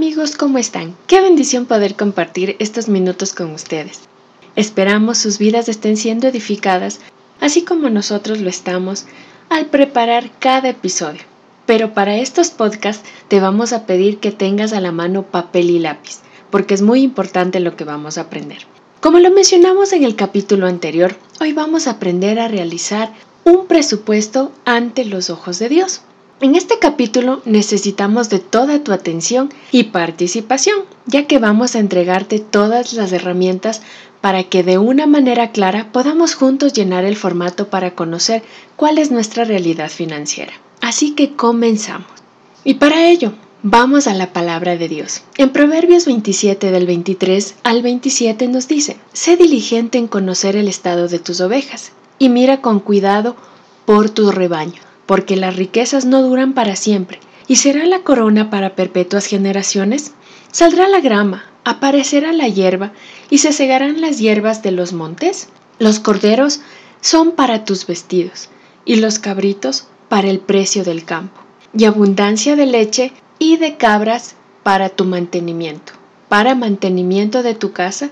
amigos, ¿cómo están? Qué bendición poder compartir estos minutos con ustedes. Esperamos sus vidas estén siendo edificadas, así como nosotros lo estamos, al preparar cada episodio. Pero para estos podcasts te vamos a pedir que tengas a la mano papel y lápiz, porque es muy importante lo que vamos a aprender. Como lo mencionamos en el capítulo anterior, hoy vamos a aprender a realizar un presupuesto ante los ojos de Dios. En este capítulo necesitamos de toda tu atención y participación, ya que vamos a entregarte todas las herramientas para que de una manera clara podamos juntos llenar el formato para conocer cuál es nuestra realidad financiera. Así que comenzamos. Y para ello, vamos a la palabra de Dios. En Proverbios 27 del 23 al 27 nos dice, sé diligente en conocer el estado de tus ovejas y mira con cuidado por tu rebaño porque las riquezas no duran para siempre, y será la corona para perpetuas generaciones. Saldrá la grama, aparecerá la hierba, y se segarán las hierbas de los montes. Los corderos son para tus vestidos, y los cabritos para el precio del campo, y abundancia de leche y de cabras para tu mantenimiento, para mantenimiento de tu casa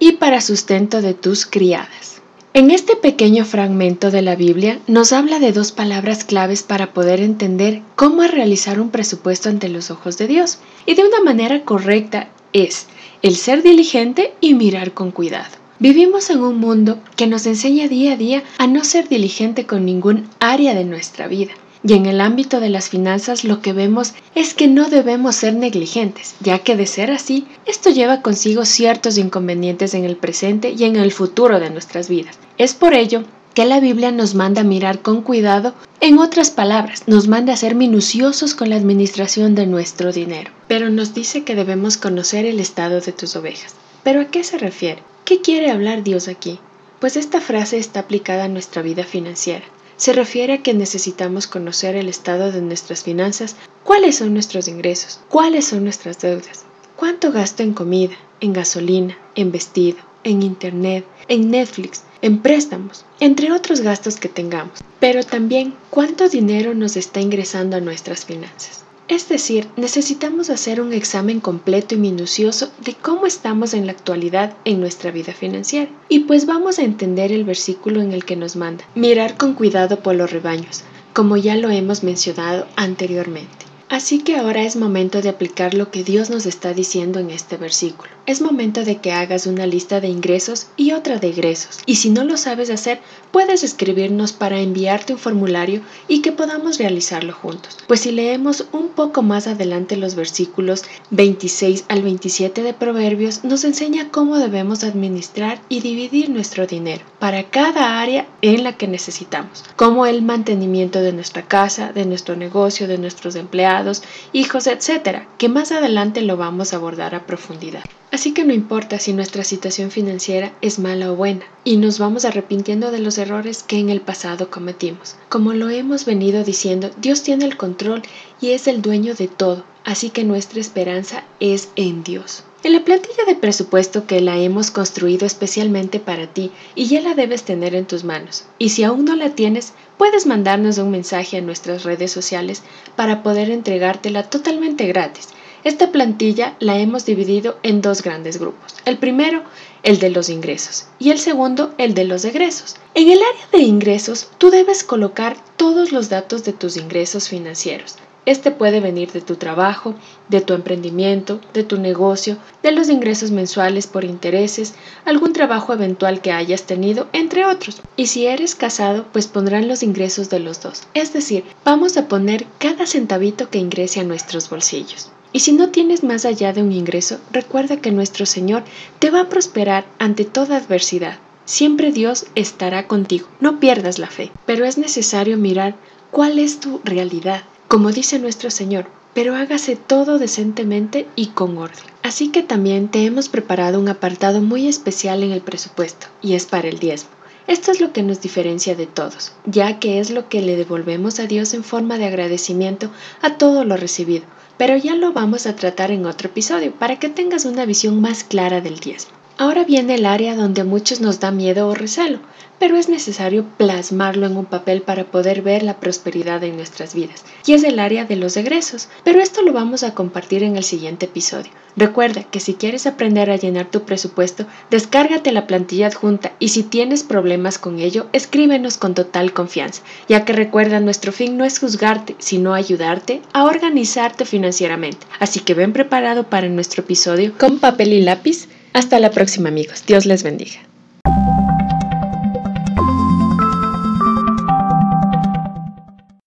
y para sustento de tus criadas. En este pequeño fragmento de la Biblia nos habla de dos palabras claves para poder entender cómo realizar un presupuesto ante los ojos de Dios. Y de una manera correcta es el ser diligente y mirar con cuidado. Vivimos en un mundo que nos enseña día a día a no ser diligente con ningún área de nuestra vida. Y en el ámbito de las finanzas lo que vemos es que no debemos ser negligentes, ya que de ser así, esto lleva consigo ciertos inconvenientes en el presente y en el futuro de nuestras vidas. Es por ello que la Biblia nos manda mirar con cuidado, en otras palabras, nos manda a ser minuciosos con la administración de nuestro dinero. Pero nos dice que debemos conocer el estado de tus ovejas. ¿Pero a qué se refiere? ¿Qué quiere hablar Dios aquí? Pues esta frase está aplicada a nuestra vida financiera se refiere a que necesitamos conocer el estado de nuestras finanzas, cuáles son nuestros ingresos, cuáles son nuestras deudas, cuánto gasto en comida, en gasolina, en vestido, en internet, en Netflix, en préstamos, entre otros gastos que tengamos, pero también cuánto dinero nos está ingresando a nuestras finanzas. Es decir, necesitamos hacer un examen completo y minucioso de cómo estamos en la actualidad en nuestra vida financiera. Y pues vamos a entender el versículo en el que nos manda, mirar con cuidado por los rebaños, como ya lo hemos mencionado anteriormente. Así que ahora es momento de aplicar lo que Dios nos está diciendo en este versículo. Es momento de que hagas una lista de ingresos y otra de egresos. Y si no lo sabes hacer, puedes escribirnos para enviarte un formulario y que podamos realizarlo juntos. Pues si leemos un poco más adelante los versículos 26 al 27 de Proverbios, nos enseña cómo debemos administrar y dividir nuestro dinero para cada área en la que necesitamos, como el mantenimiento de nuestra casa, de nuestro negocio, de nuestros empleados, hijos, etcétera, que más adelante lo vamos a abordar a profundidad. Así que no importa si nuestra situación financiera es mala o buena, y nos vamos arrepintiendo de los errores que en el pasado cometimos. Como lo hemos venido diciendo, Dios tiene el control y es el dueño de todo, así que nuestra esperanza es en Dios. En la plantilla de presupuesto que la hemos construido especialmente para ti y ya la debes tener en tus manos. Y si aún no la tienes, puedes mandarnos un mensaje a nuestras redes sociales para poder entregártela totalmente gratis. Esta plantilla la hemos dividido en dos grandes grupos. El primero, el de los ingresos, y el segundo, el de los egresos. En el área de ingresos, tú debes colocar todos los datos de tus ingresos financieros, este puede venir de tu trabajo, de tu emprendimiento, de tu negocio, de los ingresos mensuales por intereses, algún trabajo eventual que hayas tenido, entre otros. Y si eres casado, pues pondrán los ingresos de los dos. Es decir, vamos a poner cada centavito que ingrese a nuestros bolsillos. Y si no tienes más allá de un ingreso, recuerda que nuestro Señor te va a prosperar ante toda adversidad. Siempre Dios estará contigo, no pierdas la fe, pero es necesario mirar cuál es tu realidad, como dice nuestro Señor, pero hágase todo decentemente y con orden. Así que también te hemos preparado un apartado muy especial en el presupuesto, y es para el diezmo. Esto es lo que nos diferencia de todos, ya que es lo que le devolvemos a Dios en forma de agradecimiento a todo lo recibido, pero ya lo vamos a tratar en otro episodio para que tengas una visión más clara del diezmo. Ahora viene el área donde a muchos nos da miedo o recelo, pero es necesario plasmarlo en un papel para poder ver la prosperidad en nuestras vidas. Y es el área de los egresos, pero esto lo vamos a compartir en el siguiente episodio. Recuerda que si quieres aprender a llenar tu presupuesto, descárgate la plantilla adjunta y si tienes problemas con ello, escríbenos con total confianza, ya que recuerda nuestro fin no es juzgarte, sino ayudarte a organizarte financieramente. Así que ven preparado para nuestro episodio con papel y lápiz. Hasta la próxima amigos. Dios les bendiga.